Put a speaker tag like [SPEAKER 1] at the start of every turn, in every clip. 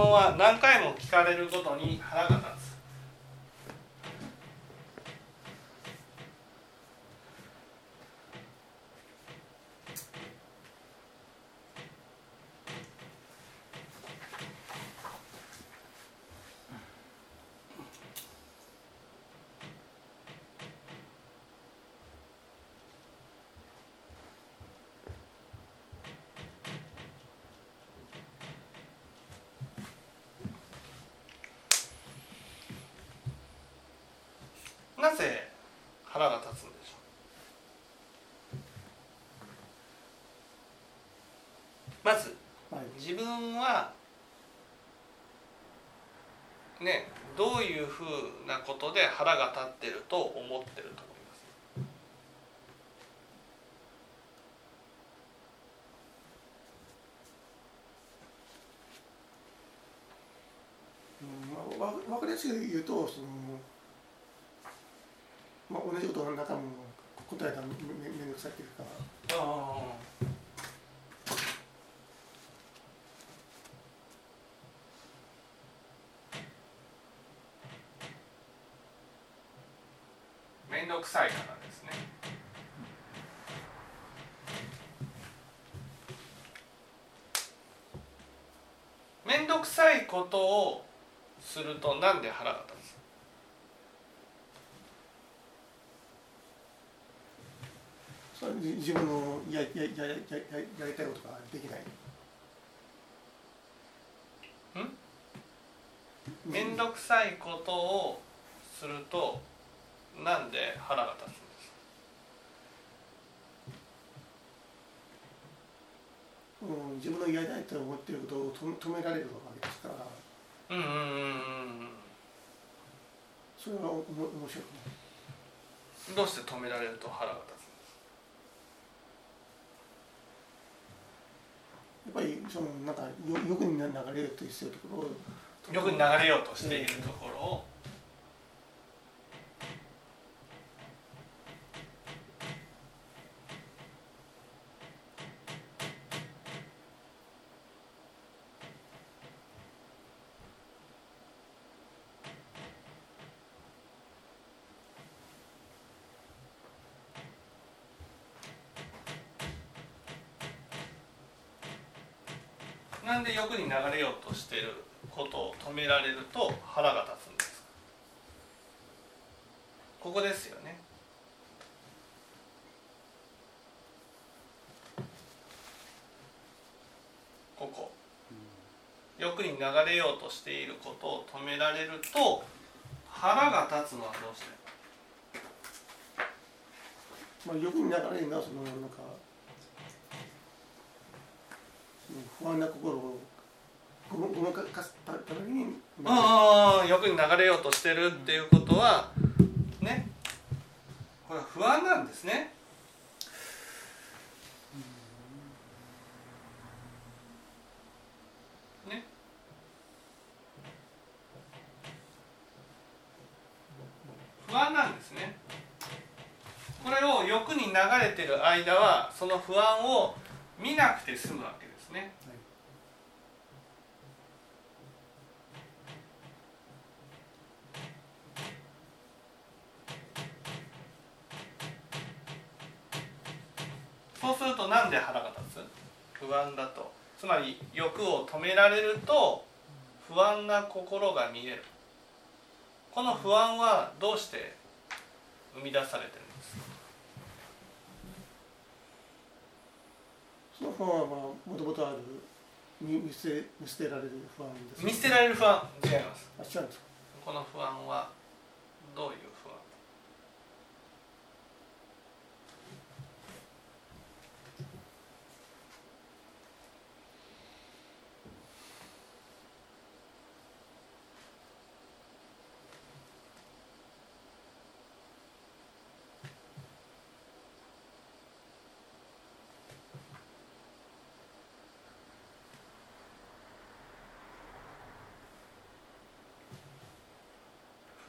[SPEAKER 1] 問は何回も聞かれるごとに腹が立つなぜ腹が立つんでしょうまず
[SPEAKER 2] はい
[SPEAKER 1] 自分はねどういうふうなことで腹が立ってると思ってると思います？
[SPEAKER 2] うんまあ、わ分かりやすく言うとその、まあ、同じことを何回も答えたらめめめんどくさいっていうか。
[SPEAKER 1] ああめんどくさいからですね。めんどくさいことをするとなんで腹が立つ？
[SPEAKER 2] 自自分のやややややややりたいことができない？
[SPEAKER 1] めんどくさいことをするとなんで腹が立つんです
[SPEAKER 2] うん、自分のやりたいと思っていることを止め止められるわけですから
[SPEAKER 1] うんうんうんうん
[SPEAKER 2] それはおも面白くない。
[SPEAKER 1] どうして止められると腹が立
[SPEAKER 2] やっぱりそのなんかよ欲に流れるというところを
[SPEAKER 1] つ欲に流れようとしているところをなんで欲に流れようとしていることを止められると腹が立つんですか？ここですよね。ここ。欲に流れようとしていることを止められると腹が立つのはどうして？
[SPEAKER 2] まあ欲に流れるのはそのなんかその不安な心をごまごまかすために
[SPEAKER 1] あ。あ欲に流れようとしてるっていうことはね。これは不安なんですね。ね。不安なんですね。これを欲に流れてる間はその不安を見なくて済むわけですねそうするとなんで腹が立つ不安だと。つまり欲を止められると不安な心が見える。この不安はどうして生み出されてるんですか？
[SPEAKER 2] その不安はまあもともとある見見捨て見捨てられる不安です、
[SPEAKER 1] 見捨てられる不安違います。
[SPEAKER 2] あ違うんですか？
[SPEAKER 1] この不安はどういう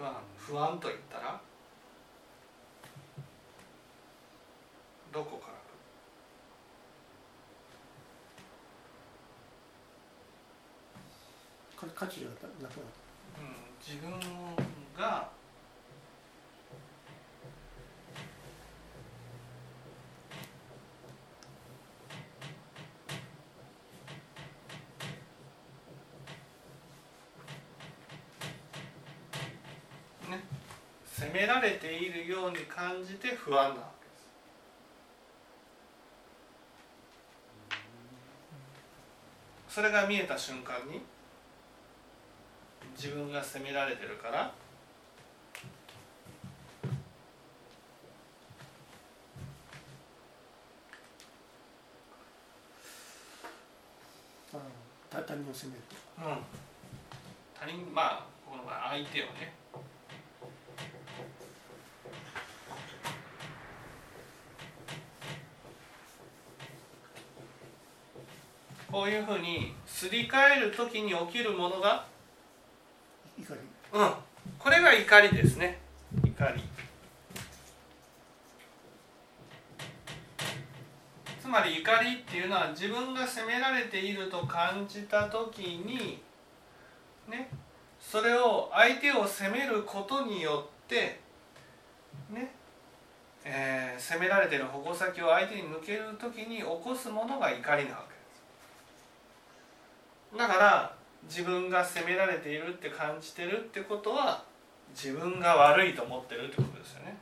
[SPEAKER 1] 不安不安と言ったら？どこから？
[SPEAKER 2] 価値がなくなる
[SPEAKER 1] うん、自分がね責められているように感じて不安なわけです。それが見えた瞬間に自分が責められてるから
[SPEAKER 2] ああ他他人を責めると
[SPEAKER 1] うん他人まあこの場合相手をねこういうふうにすり替える時に起きるものが
[SPEAKER 2] 怒り。
[SPEAKER 1] うん。これが怒りですね。怒り。つまり怒りっていうのは自分が責められていると感じた時にねそれを相手を責めることによってねえー責められている矛先を相手に向ける時に起こすものが怒りなわけだから自分が責められているって感じてるってことは自分が悪いと思ってるってことですよね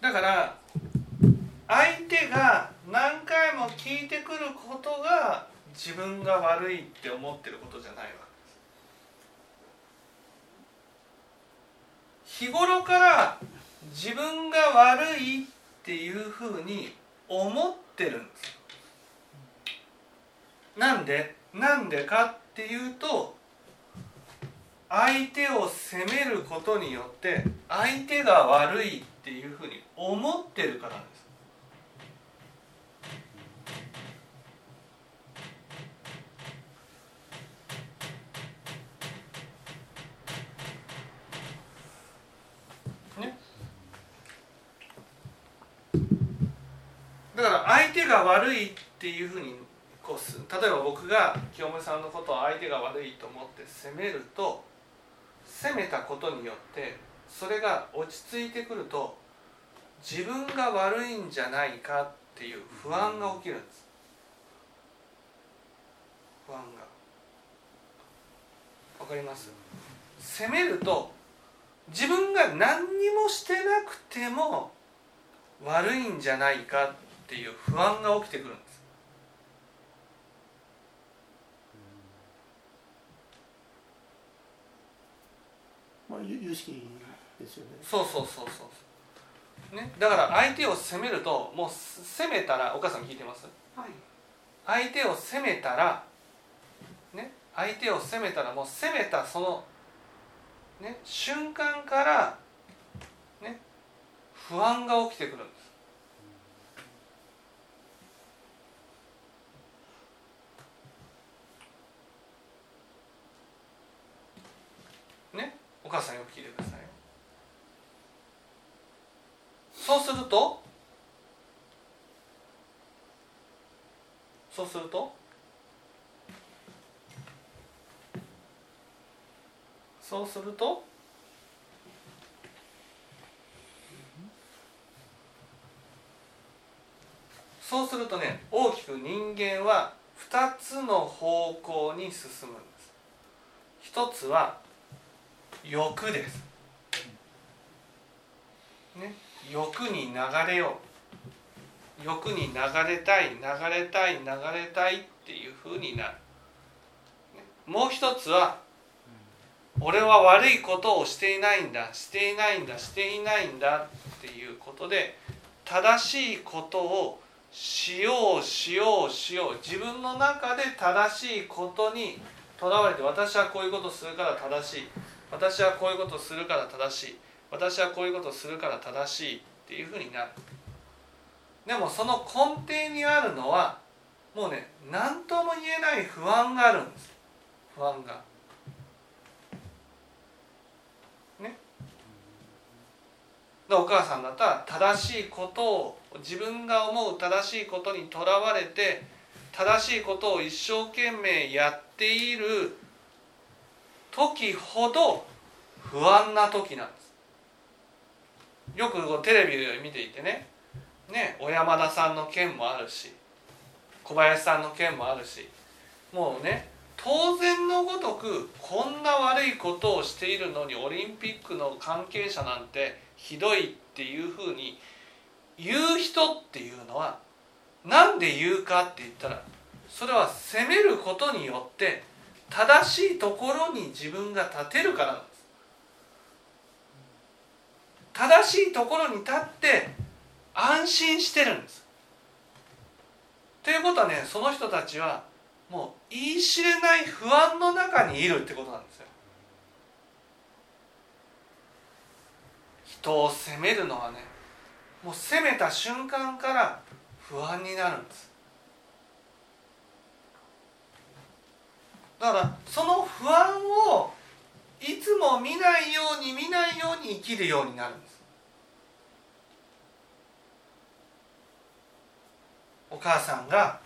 [SPEAKER 1] だから相手が何回も聞いてくることが自分が悪いって思ってることじゃないわけ。です日頃から自分が悪いっていうふうに思ってるんです。なんで？なんでかっていうと相手を責めることによって相手が悪いっていうふうに思ってるからなんですねだから相手が悪いっていうふうにこうす例えば僕が清盛さんのことを相手が悪いと思って責めると責めたことによってそれが落ち着いてくると自分が悪いんじゃないかっていう不安が起きるんです。不安が。わかります？責めると自分が何にもしてなくても悪いんじゃないかっていう不安が起きてくるんです。
[SPEAKER 2] まあ有有識ですよね。
[SPEAKER 1] そうそうそうそう。そうねだから相手を責めるともう責めたらお母さん聞いてます？
[SPEAKER 3] はい。
[SPEAKER 1] 相手を責めたらね相手を責めたらもう責めたそのね瞬間からね不安が起きてくるんですねお母さんよく聞いてくださいそうすると？そうすると？そうすると？そうするとね大きく人間は2つの方向に進むんです。一つは欲です、ね、欲に流れよう。欲に流れたい流れたい流れたいっていうふうになる。ね。もう一つは俺は悪いことをしていないんだしていないんだしていないんだっていうことで正しいことをしようしようしよう自分の中で正しいことにとらわれて私はこういうことするから正しい。私はこういうことをするから正しい私はこういうことをするから正しいっていうふうになるでもその根底にあるのはもうね何とも言えない不安があるんです不安が。ね。でお母さんだったら正しいことを自分が思う正しいことにとらわれて正しいことを一生懸命やっている時ほど不安な時なんです。よくこうテレビで見ていてね。ね小山田さんの件もあるし小林さんの件もあるしもうね当然のごとくこんな悪いことをしているのにオリンピックの関係者なんてひどいっていうふうに言う人っていうのはなんで言うかって言ったらそれは責めることによって正しいところに自分が立てるからなんです。正しいところに立って安心してるんです。ということはねその人たちはもう言い知れない不安の中にいるってことなんですよ。人を責めるのはねもう責めた瞬間から不安になるんです。だからその不安をいつも見ないように見ないように生きるようになるんです。お母さんが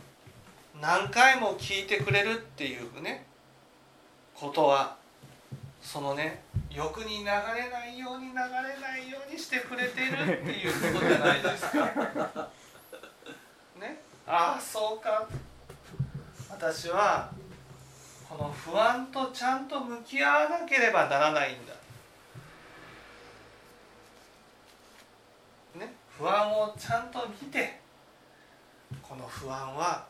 [SPEAKER 1] 何回も聞いてくれるっていうねことはそのね欲に流れないように流れないようにしてくれてるっていうことじゃないですか。ね、ああそうか。私はこの不安とちゃんと向き合わなければならないんだ。ね、不安をちゃんと見てこの不安は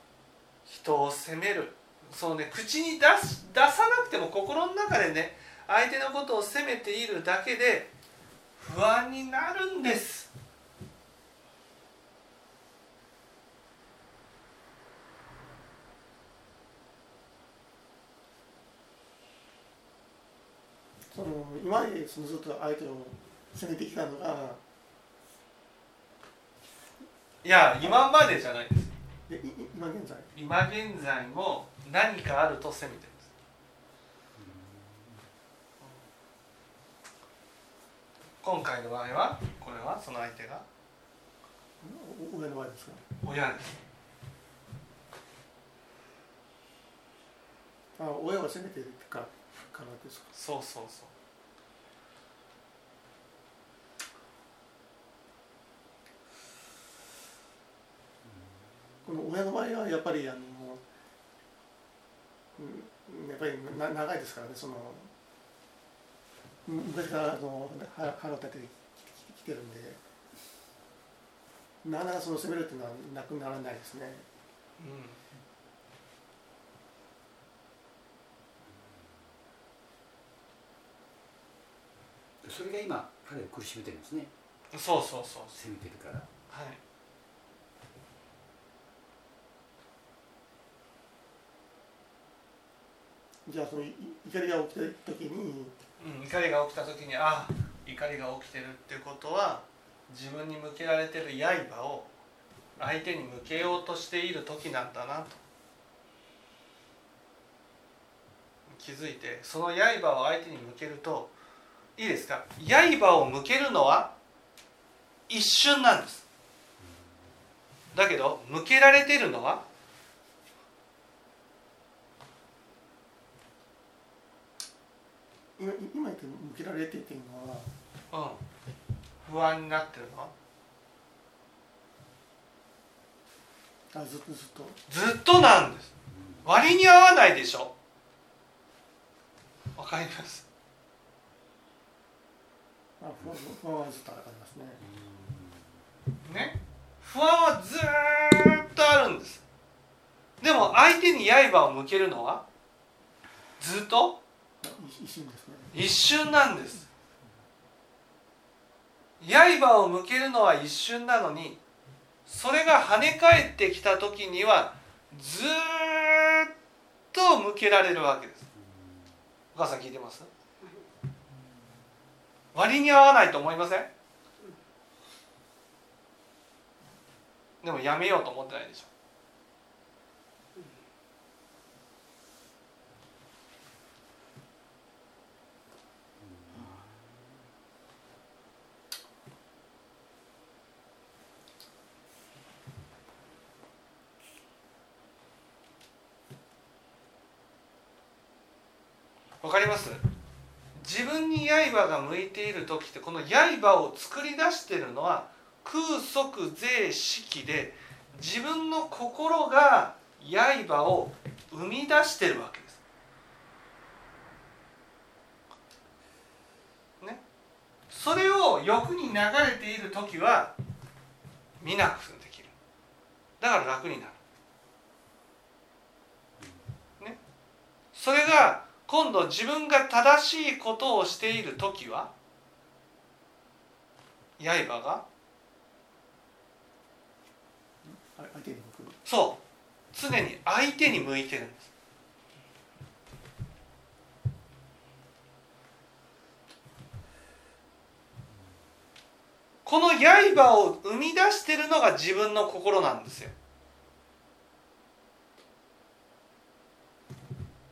[SPEAKER 1] 人を責める。そうね口に出す出さなくても心の中でね相手のことを責めているだけで不安になるんです。
[SPEAKER 2] その今までそのずっと相手を責めてきたのが
[SPEAKER 1] いや今までじゃないです。
[SPEAKER 2] 今現在？
[SPEAKER 1] 今現在も何かあると責めてるんです。今回の場合はこれはその相手が？
[SPEAKER 2] お親の場合ですか？
[SPEAKER 1] 親です。
[SPEAKER 2] あ親は責めてるからからですか
[SPEAKER 1] そうそうそう。
[SPEAKER 2] この親の場合はやっぱりあの、うん、やっぱりな長いですからねそのうん昔からあの腹腹を立ててきてるんでなかなかその責めるっていうのはなくならないですね。
[SPEAKER 3] それが今彼を苦しめてるんですね。
[SPEAKER 1] うん、そうそうそう。
[SPEAKER 3] 責めてるから。
[SPEAKER 1] はい。
[SPEAKER 2] じゃあそのい怒りが起きた時に。
[SPEAKER 1] うん、怒りが起きた時にあ怒りが起きてるってことは自分に向けられてる刃を相手に向けようとしている時なんだなと。気づいてその刃を相手に向けるといいですか？刃を向けるのは一瞬なんです。だけど向けられてるのは
[SPEAKER 2] 今今言って向けられてっていうのは
[SPEAKER 1] うん。不安になってるのは
[SPEAKER 2] あずっとずっと。
[SPEAKER 1] ずっとなんです。割に合わないでしょ。わかります？
[SPEAKER 2] あ不安不安はずっとありますね。
[SPEAKER 1] ね。不安はずーっとあるんです。でも相手に刃を向けるのはずっと？
[SPEAKER 2] あ一一瞬ですね。
[SPEAKER 1] 一瞬なんです。刃を向けるのは一瞬なのにそれが跳ね返ってきた時にはずーっと向けられるわけです。お母さん聞いてます？割に合わないと思いません？でもやめようと思ってないでしょ。わかります？自分に刃が向いている時ってこの刃を作り出してるのは空即税式で自分の心が刃を生み出してるわけです。ね、それを欲に流れている時は見なくできるだから楽になる。ね、それが今度自分が正しいことをしている時は刃が？そう。常に相手に向いてるんです。この刃を生み出してるのが自分の心なんですよ。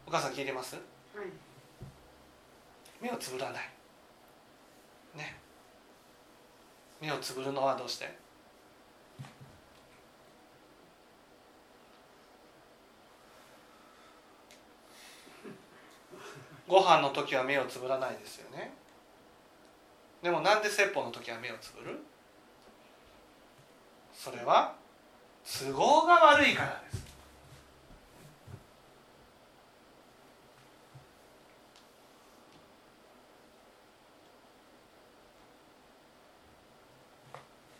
[SPEAKER 1] お母さん聞いてます？
[SPEAKER 4] はい
[SPEAKER 1] 目をつぶらない。ね。目をつぶるのはどうして？ご飯の時は目をつぶらないですよね。でもなんで説法の時は目をつぶる？それは都合が悪いからです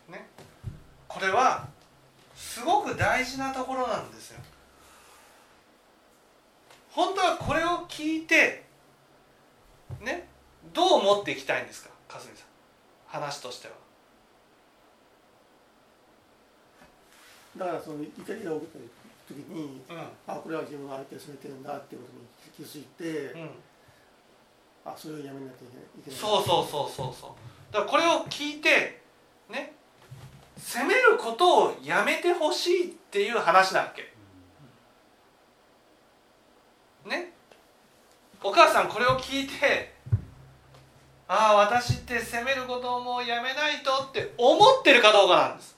[SPEAKER 1] ねこれはすごく大事なところなんですよ。本当はこれを聞いてねどう持っていきたいんですか？かすみさん。話としては。
[SPEAKER 2] だからその怒りが起きた時に
[SPEAKER 1] う
[SPEAKER 2] あこれは自分が相手を責めてるんだっていうことに気づいて、
[SPEAKER 1] ん、うん、
[SPEAKER 2] あそれをやめなきゃいけない。
[SPEAKER 1] そうそうそうそうそう。だからこれを聞いてね責めることをやめてほしいっていう話なわけ？ね？お母さんこれを聞いてああ私って責めることをもうやめないとって思ってるかどうかなんです。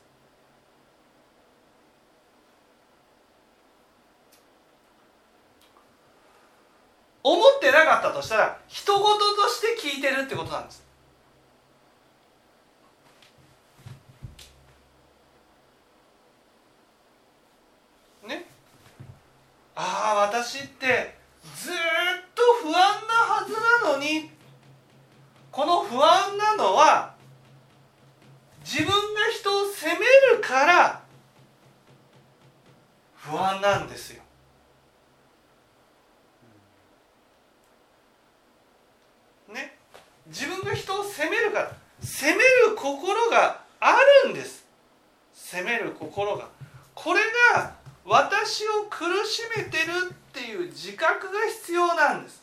[SPEAKER 1] 思ってなかったとしたら人事として聞いてるってことなんですねああ私ってずーっと不安なはずなのにこの不安なのは自分が人を責めるから不安なんですよね自分が人を責めるから責める心があるんです責める心がこれが私を苦しめてるっていう自覚が必要なんです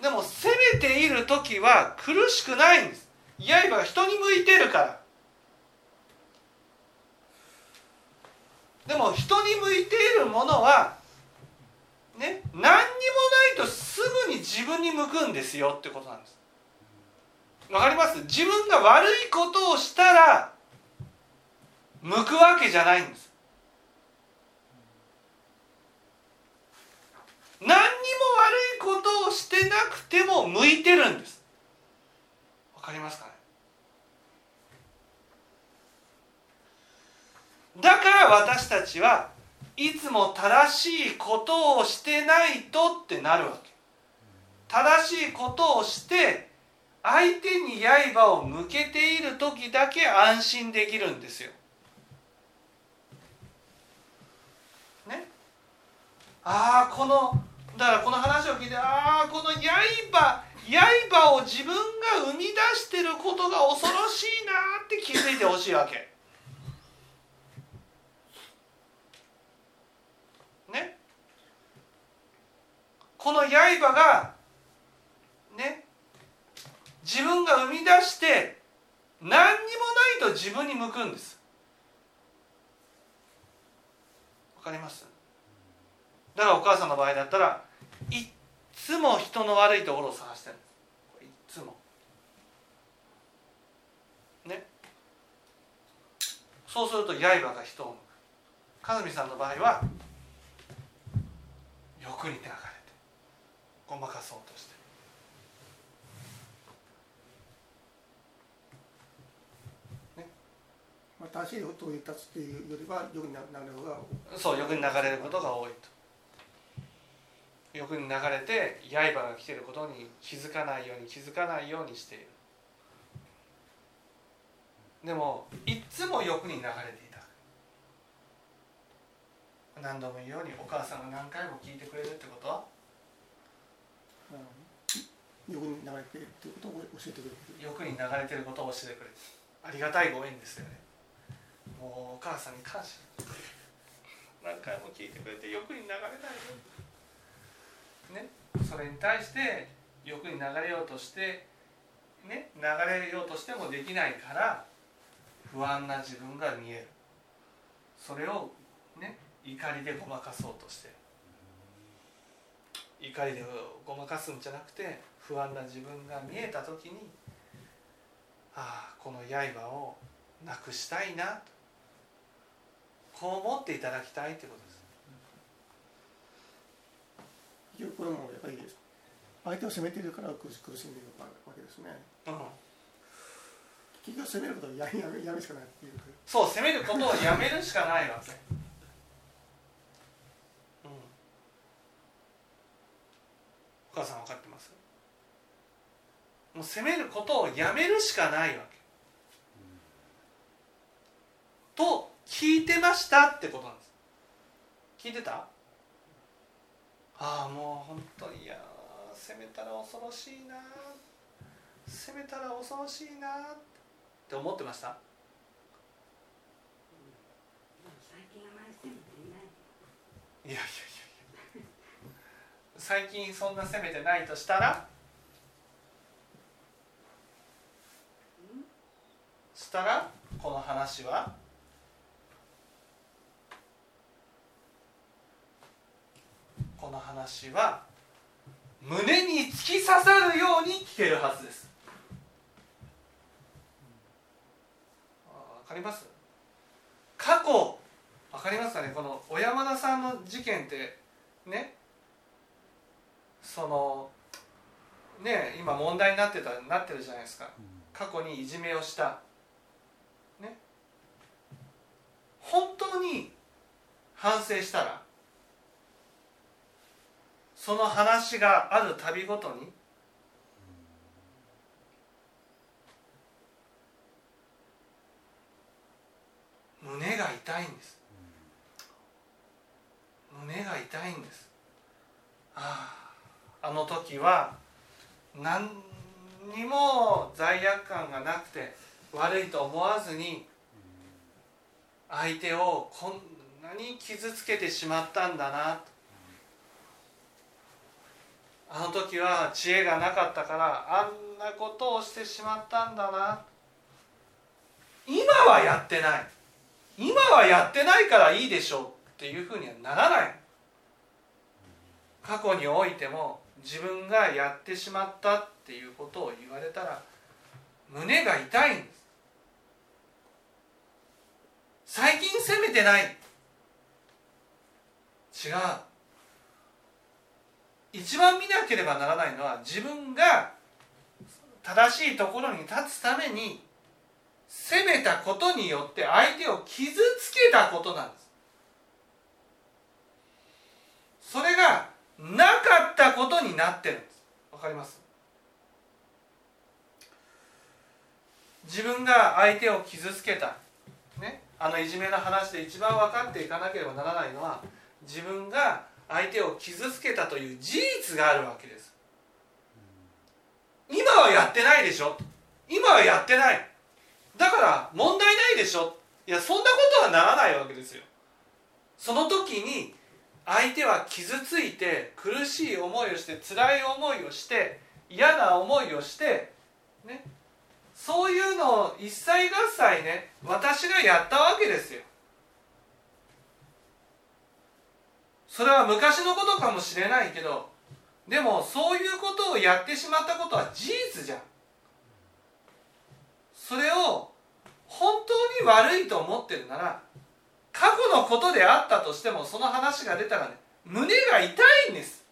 [SPEAKER 1] でも責めている時は苦しくないんです。刃が人に向いてるから。でも人に向いているものはね何にもないとすぐに自分に向くんですよってことなんです。わかります？自分が悪いことをしたら向くわけじゃないんです。何にも悪いことをしてなくても向いてるんです。かりますかね？だから私たちはいつも正しいことをしてないとってなるわけ。正しいことをして相手に刃を向けている時だけ安心できるんですよ。ね？ああこのだからこの話を聞いてああこの刃刃を自分が生み出してることが恐ろしいなって気づいてほしいわけ。ね。この刃がね。自分が生み出して何にもないと自分に向くんです。わかります？だからお母さんの場合だったらつも人の悪いところを探してる。いっつも。ね。そうすると刃が人を向く。和美さんの場合は欲に流れてごまかそうとして
[SPEAKER 2] まあ、正しいことを言ったっていうよりは欲になる方が
[SPEAKER 1] そう欲に流れることが多いと欲に流れて刃が来てることに気づかないように気づかないようにしている。でもいっつも欲に流れていた。何度も言うようにお母さんが何回も聞いてくれるってこと？は
[SPEAKER 2] うん。欲に流れているっていうことを教えてくれる。
[SPEAKER 1] 欲に流れてることを教えてくれる。ありがたいご縁ですよね。もうお母さんに感謝。何回も聞いてくれて欲に流れないよねそれに対して欲に流れようとしてね流れようとしてもできないから不安な自分が見える。それをね怒りでごまかそうとしてる。怒りでごまかすんじゃなくて不安な自分が見えた時にああこの刃をなくしたいなと。こう思っていただきたいということです。
[SPEAKER 2] 結局これもやっぱり相手を責めているから苦し苦しんでいるわけですね。
[SPEAKER 1] うん。
[SPEAKER 2] 結局責めることはややめやめしかないっていう。
[SPEAKER 1] そう責めることをやめるしかないわけ、うん、お母さん分かってます？もう責めることをやめるしかないわけ。と聞いてましたってことなんです。聞いてた？ああもう本当にいやー責めたら恐ろしいな責めたら恐ろしいなって思ってました？
[SPEAKER 4] い
[SPEAKER 1] やいやいやいや。最近そんな責めてないとしたら？したらこの話は？この話は胸に突き刺さるように聞けるはずです。あわかります？過去わかりますかね？この小山田さんの事件ってねそのね今問題になってたなってるじゃないですか。過去にいじめをした。ね。本当に反省したらその話があるたびごとに胸が痛いんです。胸が痛いんです。あああの時は何にも罪悪感がなくて悪いと思わずに相手をこんなに傷つけてしまったんだなと。あの時は知恵がなかったからあんなことをしてしまったんだな。今はやってない。今はやってないからいいでしょうっていうふうにはならない。過去においても自分がやってしまったっていうことを言われたら胸が痛いんです。最近責めてない。違う。一番見なければならないのは自分が正しいところに立つために責めたことによって相手を傷つけたことなんです。それがなかったことになってるんです。わかります？自分が相手を傷つけた。ね？あのいじめの話で一番分かっていかなければならないのは自分が相手を傷つけたという事実があるわけです。今はやってないでしょ。今はやってない。だから問題ないでしょ。いやそんなことはならないわけですよ。その時に相手は傷ついて苦しい思いをして辛い思いをして嫌な思いをしてね。そういうのを一切合切ね私がやったわけですよ。それは昔のことかもしれないけどでもそういうことをやってしまったことは事実じゃん。それを本当に悪いと思ってるなら過去のことであったとしてもその話が出たらね胸が痛いんです。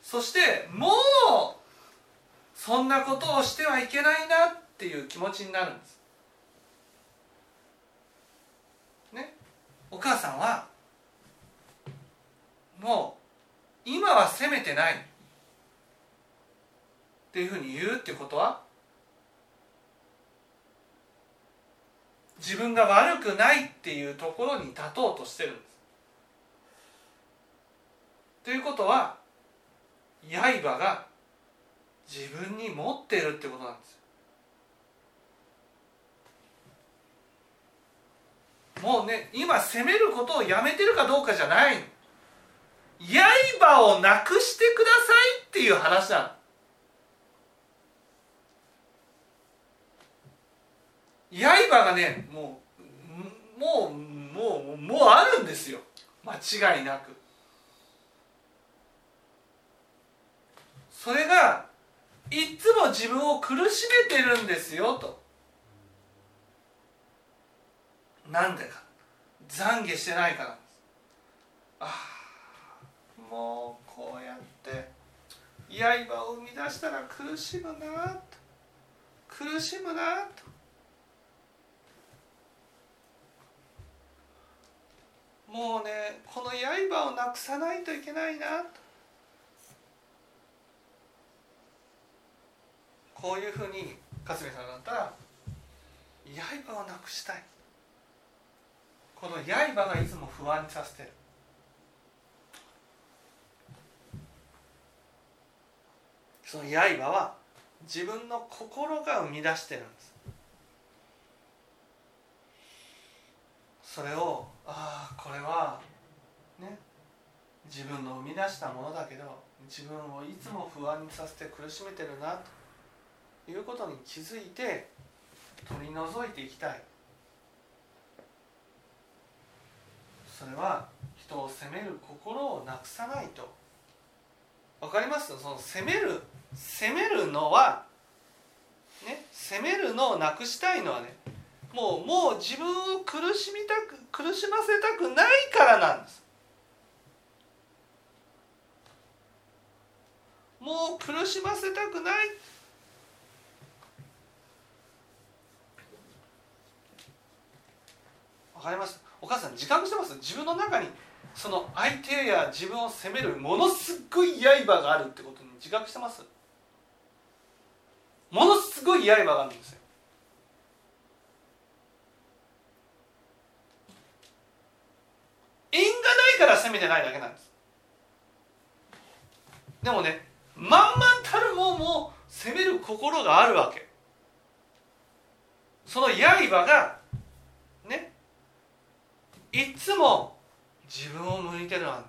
[SPEAKER 1] そしてもうそんなことをしてはいけないなっていう気持ちになるんです。ね？お母さんはもう今は責めてないっていうふうに言うってことは自分が悪くないっていうところに立とうとしてるんです。ということは刃が自分に持ってるってことなんです。もうね今責めることをやめてるかどうかじゃないの。刃をなくしてくださいっていう話なの。刃がねもうもうもうもうあるんですよ。間違いなく。それがいつも自分を苦しめてるんですよと。なんでか。懺悔してないからああ。もうこうやって刃を生み出したら苦しむなと。苦しむなと。もうねこの刃をなくさないといけないなと。こういうふうに勝部さんだったら刃をなくしたい。この刃がいつも不安にさせてる。その刃は自分の心が生み出してるんです。それをああこれはね自分の生み出したものだけど自分をいつも不安にさせて苦しめてるなということに気づいて取り除いていきたい。それは人を責める心をなくさないと。わかります？その責める責めるのはね責めるのをなくしたいのはねもうもう自分を苦しみたく苦しませたくないからなんです。もう苦しませたくない。わかります？お母さん自覚してます？自分の中にその相手や自分を責めるものすごい刃があるってことに自覚してます？ものすごい刃があるんですよ。縁がないから責めてないだけなんです。でもね満々たるもんも責める心があるわけ。その刃がねいつも自分を向いてるなん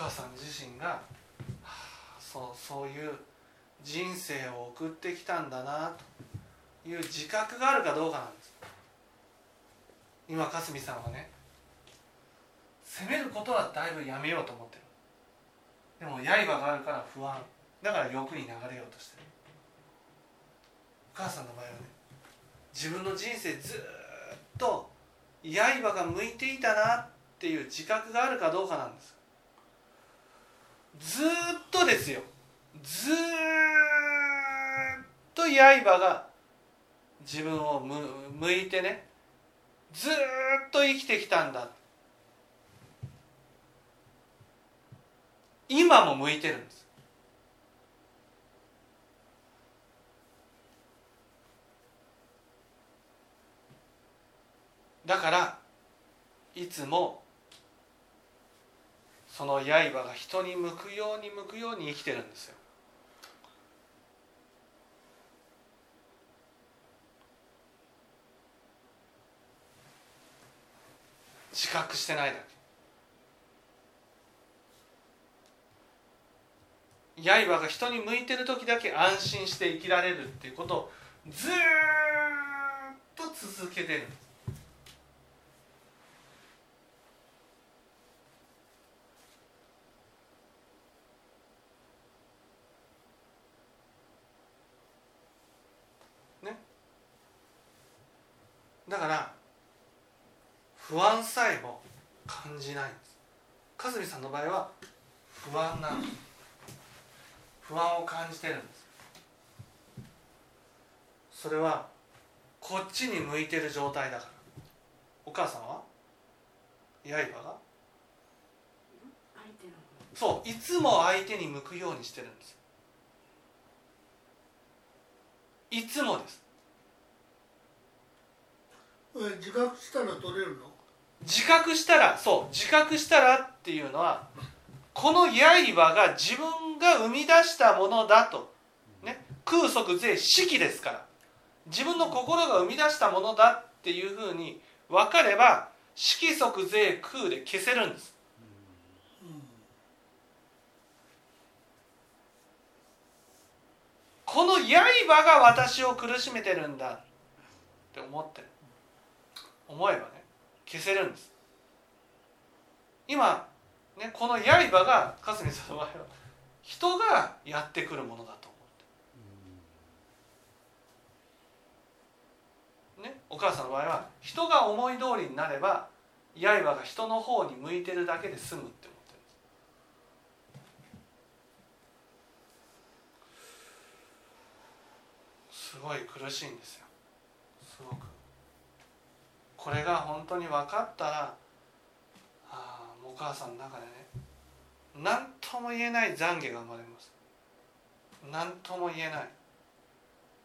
[SPEAKER 1] お母さん自身が、はあ、そうそういう人生を送ってきたんだなという自覚があるかどうかなんです。今かすみさんはね責めることはだいぶやめようと思ってる。でも刃があるから不安。だから欲に流れようとしてる。お母さんの場合はね自分の人生ずっと刃が向いていたなっていう自覚があるかどうかなんです。ずっとですよ。ずっと刃が自分を向いてねずっと生きてきたんだ。今も向いてるんです。だからいつもその刃が人に向くように向くように生きてるんですよ。自覚してないだけ。刃が人に向いてる時だけ安心して生きられるっていうことをずっと続けてる。んですだから不安さえも感じないんです。かずみさんの場合は不安なんです。不安を感じてるんです。それはこっちに向いてる状態だから。お母さんは？刃が？
[SPEAKER 4] 相手の方。
[SPEAKER 1] そういつも相手に向くようにしてるんです。いつもです。
[SPEAKER 5] え自覚したら取れるの？
[SPEAKER 1] 自覚したらそう自覚したらっていうのはこの刃が自分が生み出したものだと、ね、空即税式ですから。自分の心が生み出したものだっていうふうに分かれば色即税空で消せるんです。この刃が私を苦しめてるんだって思ってる。思えばね消せるんです。今、ね、この刃がかすみさんの場合は人がやってくるものだと思って。ねお母さんの場合は人が思い通りになれば刃が人の方に向いてるだけで済むって思ってるんです。すごい苦しいんですよこれが本当に分かったらああお母さんの中でね何とも言えない懺悔が生まれます。何とも言えない。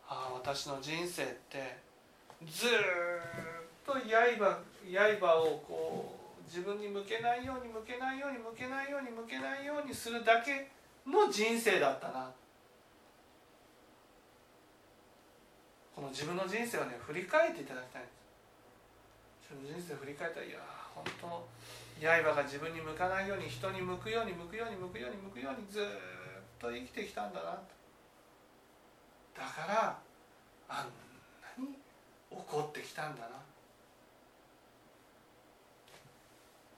[SPEAKER 1] ああ私の人生ってずっと刃刃をこう自分に向けないように向けないように向けないように向けないようにするだけの人生だったな。この自分の人生をね振り返っていただきたい。人生振り返ったらいや本当刃が自分に向かないように人に向くように向くように向くように向くようにずっと生きてきたんだなとだからあんなに怒ってきたんだな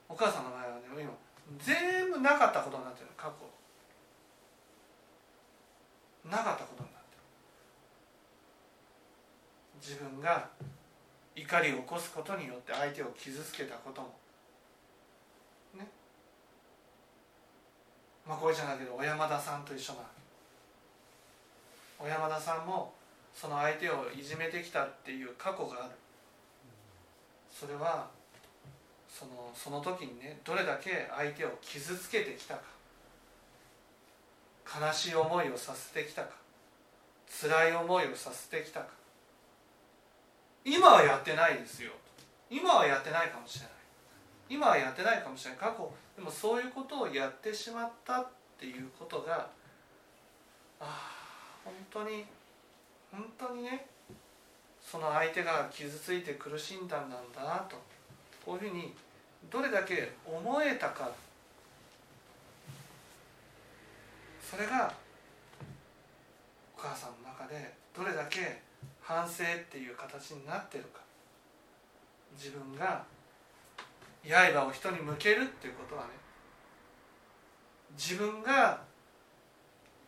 [SPEAKER 1] お母さんの場合はね今全部なかったことになってる過去なかったことになってる自分が怒りを起こすことによって相手を傷つけたことも。ね。まあこれじゃないけど小山田さんと一緒な小山田さんもその相手をいじめてきたっていう過去がある。それはそのその時にねどれだけ相手を傷つけてきたか。悲しい思いをさせてきたか。辛い思いをさせてきたか。今はやってないですよ。今はやってないかもしれない。今はやってないかもしれない。過去でもそういうことをやってしまったっていうことがああ本当に本当にねその相手が傷ついて苦しんだんだなと。こういうふうにどれだけ思えたか。それがお母さんの中でどれだけ反省っていう形になってるか。自分が刃を人に向けるっていうことはね。自分が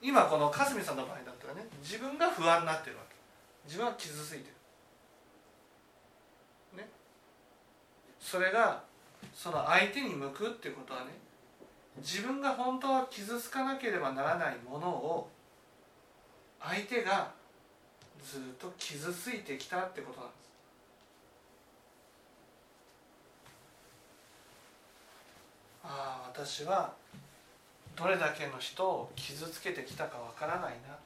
[SPEAKER 1] 今このかすみさんの場合だったらね自分が不安になってるわけ。自分は傷ついてる。ね。それがその相手に向くっていうことはね自分が本当は傷つかなければならないものを相手がずっと傷ついてきたってことなんです。ああ私はどれだけの人を傷つけてきたかわからないな。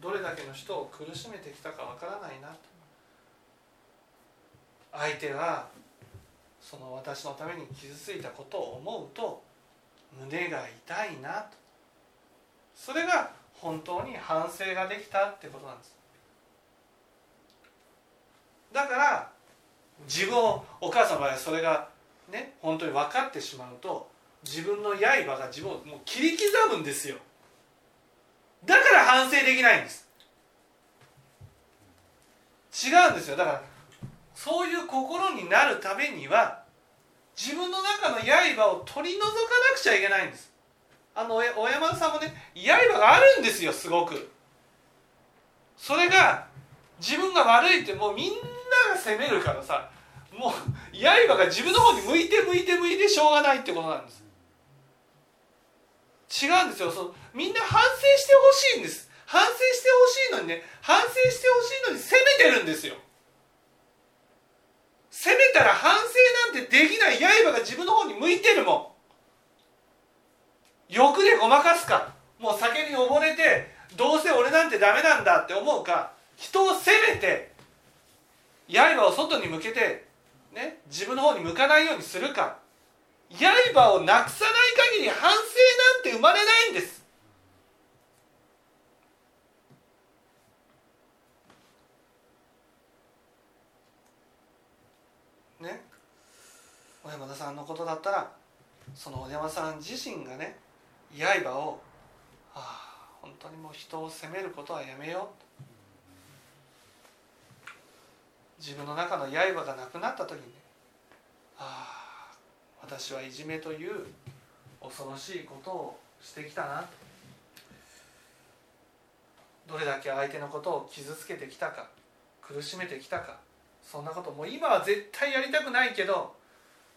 [SPEAKER 1] どれだけの人を苦しめてきたかわからないな。相手がその私のために傷ついたことを思うと胸が痛いなと。それが本当に反省ができたってことなんです。だから自分をお母さんの場合はそれがね本当に分かってしまうと自分の刃が自分をもう切り刻むんですよ。だから反省できないんです。違うんですよ。だからそういう心になるためには自分の中の刃を取り除かなくちゃいけないんです。あの小山田さんもね刃があるんですよすごく。それが自分が悪いってもうみんなが責めるからさもう刃が自分の方に向いて向いて向いてしょうがないってことなんです。違うんですよ。そうみんな反省してほしいんです。反省してほしいのにね反省してほしいのに責めてるんですよ。責めたら反省なんてできない刃が自分の方に向いてるもん。欲でごまかすか。もう酒に溺れてどうせ俺なんてダメなんだって思うか人を責めて刃を外に向けて、ね、自分の方に向かないようにするか。刃をなくさない限り反省なんて生まれないんです。ね。小山田さんのことだったらその小山さん自身がね刃を、はあ、本当にもう人を責めることはやめよう。自分の中の刃がなくなった時にねああ私はいじめという恐ろしいことをしてきたな。どれだけ相手のことを傷つけてきたか苦しめてきたかそんなこともう今は絶対やりたくないけど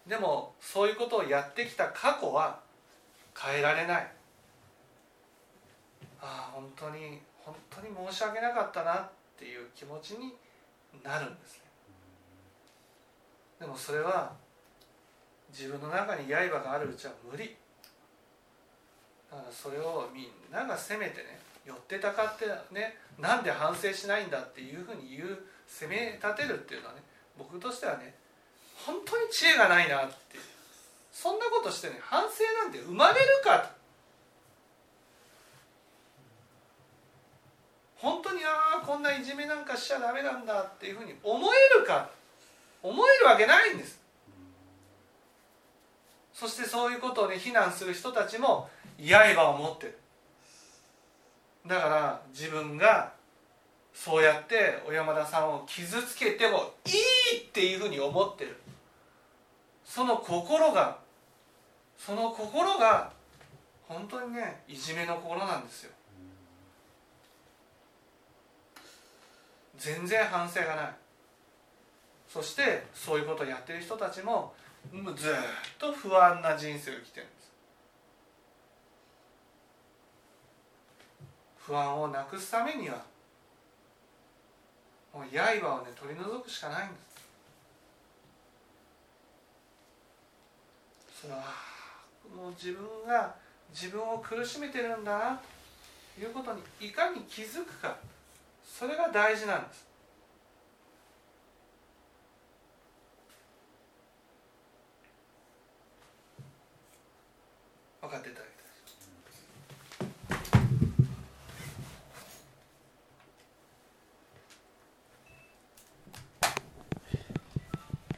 [SPEAKER 1] でもそういうことをやってきた過去は変えられない。ああ本当に本当に申し訳なかったなっていう気持ちになるんですね。でもそれは自分の中に刃があるうちは無理。だからそれをみんなが責めてね寄ってたかってねなんで反省しないんだっていうふうに言う責め立てるっていうのはね僕としてはね本当に知恵がないなってそんなことしてね反省なんて生まれるか本当にああこんないじめなんかしちゃダメなんだっていうふうに思えるか思えるわけないんです。そしてそういうことをね非難する人たちも刃を持ってる。だから自分がそうやって小山田さんを傷つけてもいいっていうふうに思ってる。その心がその心が本当にねいじめの心なんですよ。全然反省がない。そしてそういうことをやってる人たちもずっと不安な人生を生きてるんです。不安をなくすためにはもう刃をね取り除くしかないんです。それはもう自分が自分を苦しめてるんだなということにいかに気づくか。それが大事なんです。分かっていた？